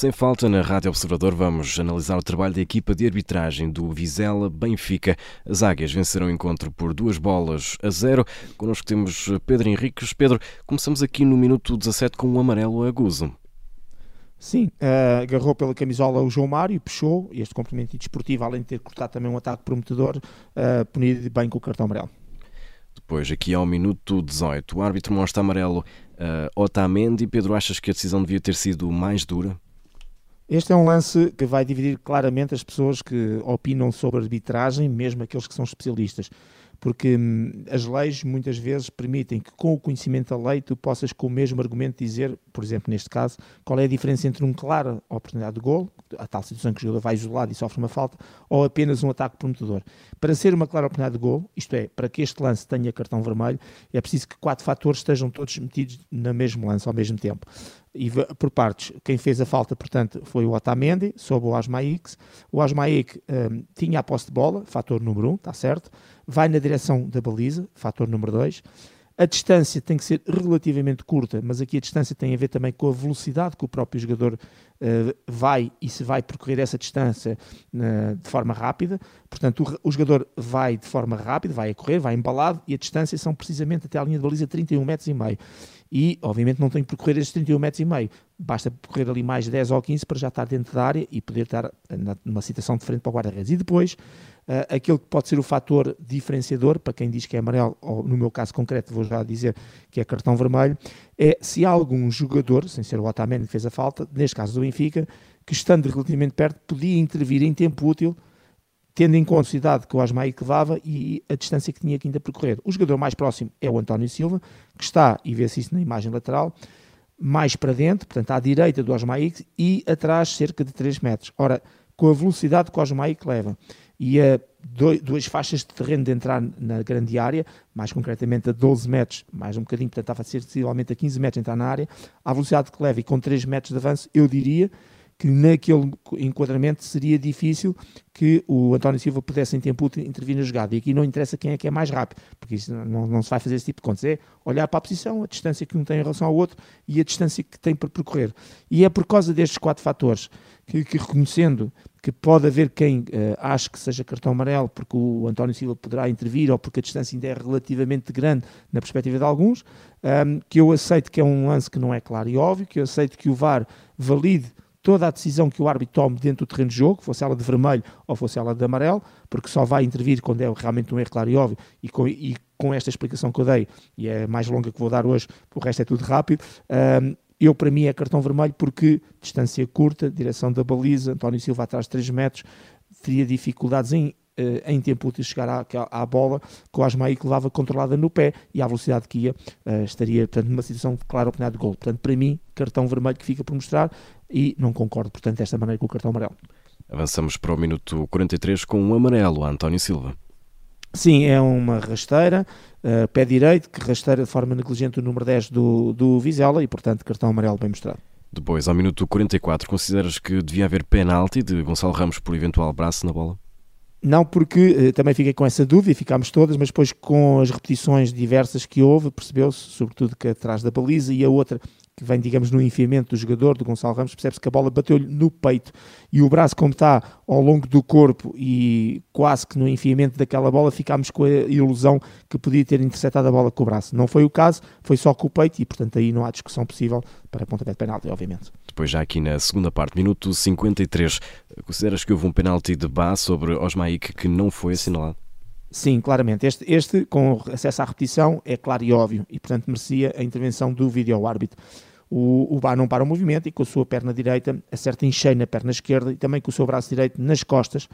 Sem falta, na Rádio Observador vamos analisar o trabalho da equipa de arbitragem do Vizela Benfica. As Águias venceram o encontro por duas bolas a zero. Connosco temos Pedro Henriques. Pedro, começamos aqui no minuto 17 com um amarelo a Guzo. Sim, uh, agarrou pela camisola o João Mário, puxou este complemento desportivo, além de ter cortado também um ataque prometedor, uh, punido bem com o cartão amarelo. Depois, aqui ao minuto 18, o árbitro mostra amarelo uh, Otamendi. Pedro, achas que a decisão devia ter sido mais dura? Este é um lance que vai dividir claramente as pessoas que opinam sobre arbitragem, mesmo aqueles que são especialistas porque hum, as leis muitas vezes permitem que, com o conhecimento da lei, tu possas, com o mesmo argumento, dizer, por exemplo, neste caso, qual é a diferença entre uma clara oportunidade de gol, a tal situação que o jogador vai isolado e sofre uma falta, ou apenas um ataque prometedor. Para ser uma clara oportunidade de gol, isto é, para que este lance tenha cartão vermelho, é preciso que quatro fatores estejam todos metidos no mesmo lance ao mesmo tempo e por partes, quem fez a falta, portanto, foi o Otamendi, sob o Asmaix. O Asmaix um, tinha a posse de bola, fator número 1, um, está certo. Vai na direção da baliza, fator número 2. A distância tem que ser relativamente curta, mas aqui a distância tem a ver também com a velocidade que o próprio jogador vai e se vai percorrer essa distância uh, de forma rápida. Portanto, o, o, jogador vai de forma rápida, vai a correr, vai embalado e a distância são precisamente até a linha de baliza 31 metros e meio e obviamente não tem que percorrer estes 31 metros e meio, basta percorrer ali mais 10 ou 15 para já estar dentro da área e poder estar numa situação de frente para o guarda-redes. E depois, uh, aquele que pode ser o fator diferenciador, para quem diz que é amarelo, ou no meu caso concreto vou já dizer que é cartão vermelho, é se há algum jogador, sem ser o Otamendi que fez a falta, neste caso do Benfica, que estando relativamente perto, podia intervir em tempo útil tendo em conta a cidade que o Asmaí levava e a distância que tinha que ainda percorrer. O jogador mais próximo é o António Silva, que está, e vê-se isso na imagem lateral, mais para dentro, portanto à direita do Asmaí e atrás cerca de 3 metros. Ora, com a velocidade que o Asmaí leva e a duas faixas de terreno de entrar na grande área, mais concretamente a 12 metros, mais um bocadinho, portanto estava a ser sensivelmente a 15 metros entrar na área, à velocidade que leva e com 3 metros de avanço, eu diria que naquele enquadramento seria difícil que o António Silva pudesse em tempo útil intervir na jogada. E aqui não interessa quem é que é mais rápido, porque isso não, não se vai fazer esse tipo de contas. É olhar para a posição, a distância que um tem em relação ao outro e a distância que tem para percorrer. E é por causa destes quatro fatores que, que reconhecendo que pode haver quem uh, ache que seja cartão amarelo porque o António Silva poderá intervir ou porque a distância ainda é relativamente grande na perspectiva de alguns, um, ehm, que eu aceito que é um lance que não é claro e óbvio, que eu aceito que o VAR valide toda a decisão que o árbitro tome dentro do terreno de jogo, fosse ela de vermelho ou fosse ela de amarelo, porque só vai intervir quando é realmente um erro claro e óbvio, e com, e com esta explicação que eu dei, e é mais longa que vou dar hoje, o resto é tudo rápido, um, eu para mim é cartão vermelho porque distância curta, direção da baliza, António Silva atrás de 3 metros, teria dificuldades em em tempo útil chegar à, à bola com a Asmaí que levava controlada no pé e à velocidade que ia, uh, estaria portanto, numa situação de clara oportunidade de gol. Portanto, para mim, cartão vermelho que fica por mostrar e não concordo, portanto, desta maneira com o cartão amarelo. Avançamos para o minuto 43 com um amarelo António Silva. Sim, é uma rasteira, uh, pé direito, que rasteira de forma negligente o número 10 do, do Vizela e, portanto, cartão amarelo bem mostrado. Depois, ao minuto 44, consideras que devia haver penalti de Gonçalo Ramos por eventual braço na bola? Não porque eh, também fiquei com essa dúvida, ficámos todas, mas depois com as repetições diversas que houve, percebeu-se, sobretudo que atrás da baliza e a outra que vem, digamos, no enfiamento do jogador, do Gonçalo Ramos, percebe-se que a bola bateu-lhe no peito e o braço, como está ao longo do corpo e quase que no enfiamento daquela bola, ficámos com a ilusão que podia ter interceptado a bola com o braço. Não foi o caso, foi só com o peito e, portanto, aí não há discussão possível para pontapé de penalti, obviamente. Depois, já aqui na segunda parte, minuto 53, consideras que houve um penalti de base sobre Osmaik que não foi assinalado? Sim, claramente. Este, este, com acesso à repetição, é claro e óbvio e, portanto, merecia a intervenção do vídeo-árbitro o, o não para o movimento e com a sua perna direita acerta em cheio na perna esquerda e também com o seu braço direito nas costas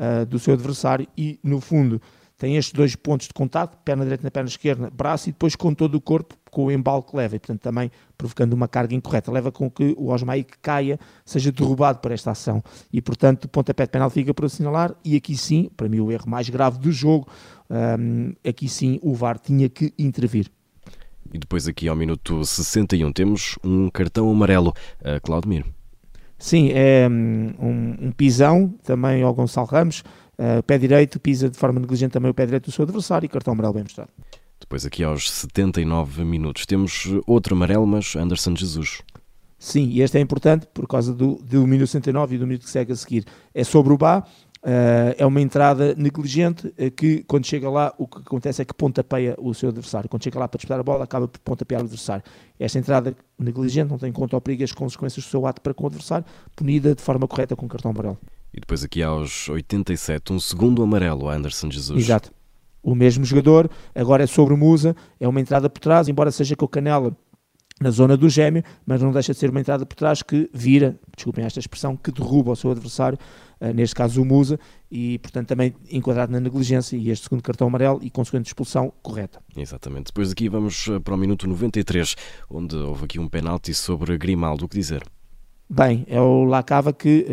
uh, do seu adversário e, no fundo, tem estes dois pontos de contato, perna direita na perna esquerda, braço e depois com todo o corpo, com o embalo que leva, e portanto também provocando uma carga incorreta, leva com que o Osmaí que caia seja derrubado por esta ação, e portanto o pontapé de penal fica por assinalar, e aqui sim, para mim o erro mais grave do jogo, um, ah, aqui sim o VAR tinha que intervir. E depois aqui ao minuto 61 temos um cartão amarelo a Claudemir. Sim, é hum, um, um pisão também ao Gonçalo Ramos, uh, pé direito, pisa de forma negligente também o pé direito do seu adversário e cartão amarelo bem mostrado. Depois aqui aos 79 minutos temos outro amarelo, mas Anderson Jesus. Sim, e este é importante por causa do, do minuto 69 e do minuto que segue a seguir. É sobre o Bá, é uma entrada negligente uh, que, quando chega lá, o que acontece é que pontapeia o seu adversário. Quando chega lá para disputar a bola, acaba por pontapear o adversário. Esta entrada negligente não tem em conta ou perigo as consequências do seu ato para com o adversário, punida de forma correta com cartão amarelo. E depois aqui aos 87, um segundo amarelo a Anderson Jesus. Exato. O mesmo jogador, agora é sobre o Musa, é uma entrada por trás, embora seja com o Canela na zona do gêmeo, mas não deixa de ser uma entrada por trás que vira, desculpem esta expressão, que derruba o seu adversário, uh, neste caso o Musa, e portanto também enquadrado na negligência e este segundo cartão amarelo e consequente expulsão correta. Exatamente. Depois aqui vamos eh, para o minuto 93, onde houve aqui um penalti sobre Grimaldo, o que dizer? Bem, é o Lacava que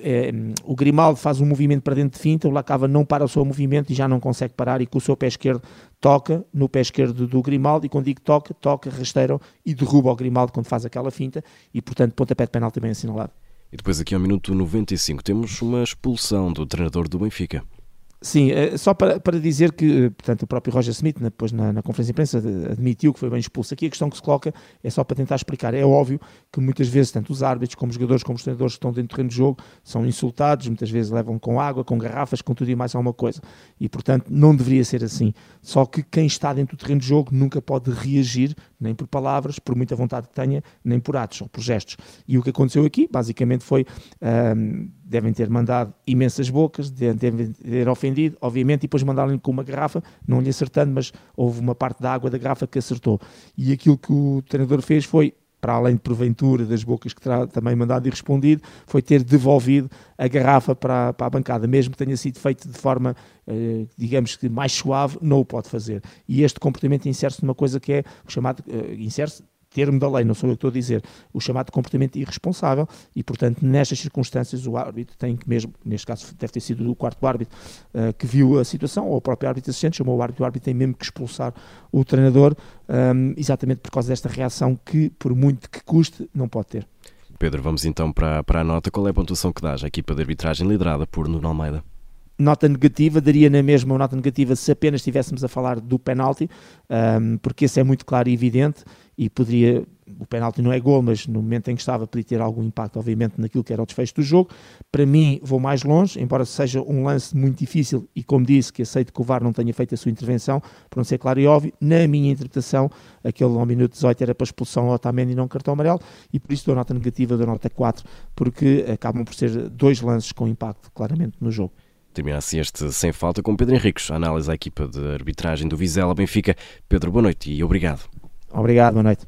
é, o Grimaldo faz um movimento para dentro de finta, o Lacava não para o seu movimento e já não consegue parar e com o seu pé esquerdo toca no pé esquerdo do Grimaldo e quando digo toca, toca, rasteira e derruba o Grimaldo quando faz aquela finta e portanto pontapé de penal também assinalado. E depois aqui ao minuto 95 temos uma expulsão do treinador do Benfica. Sim, eh, só para, para dizer que, eh, portanto, o próprio Roger Smith, depois na, na, conferência de imprensa, admitiu que foi bem expulso. Aqui a questão que se coloca é só para tentar explicar. É óbvio que muitas vezes, tanto os árbitros como os jogadores, como os treinadores que estão dentro do terreno de jogo, são insultados, muitas vezes levam com água, com garrafas, com tudo e mais alguma coisa. E, portanto, não deveria ser assim. Só que quem está dentro do terreno de jogo nunca pode reagir, nem por palavras, por muita vontade que tenha, nem por atos ou por gestos. E o que aconteceu aqui, basicamente, foi. Devem ter mandado imensas bocas, devem ter ofendido, obviamente, e depois mandaram-lhe com uma garrafa, não lhe acertando, mas houve uma parte da água da garrafa que acertou. E aquilo que o treinador fez foi, para além de porventura das bocas que terá também mandado e respondido, foi ter devolvido a garrafa para, para a bancada, mesmo que tenha sido feito de forma, eh, digamos que mais suave, não o pode fazer. E este comportamento insere-se numa coisa que é o chamado, eh, insere-se termo da lei, não sou eu que estou a dizer, o chamado comportamento irresponsável e, portanto, nestas circunstâncias o árbitro tem que mesmo, neste caso deve ter sido o quarto árbitro uh, que viu a situação, ou o próprio árbitro assistente chamou o árbitro, o árbitro tem mesmo que expulsar o treinador, um, ehm, exatamente por causa desta reação que, por muito que custe, não pode ter. Pedro, vamos então para, para a nota. Qual é a pontuação que dás à equipa de arbitragem liderada por Nuno Almeida? Nota negativa, daria na mesma uma nota negativa se apenas estivéssemos a falar do penalti, um, porque esse é muito claro e evidente e poderia, o penalti não é gol, mas no momento em que estava podia ter algum impacto, obviamente, naquilo que era o desfecho do jogo. Para mim, vou mais longe, embora seja um lance muito difícil e, como disse, que aceito que o VAR não tenha feito a sua intervenção, para não ser claro e óbvio, na minha interpretação, aquele ao minuto 18 era para expulsão ao Otamendi e não cartão amarelo, e por isso dou nota negativa, dou nota 4, porque acabam por ser dois lances com impacto, claramente, no jogo. Termina assim este Sem Falta com Pedro Henriques, análise à equipa de arbitragem do Vizela Benfica. Pedro, boa noite e obrigado. Obrigado, boa noite.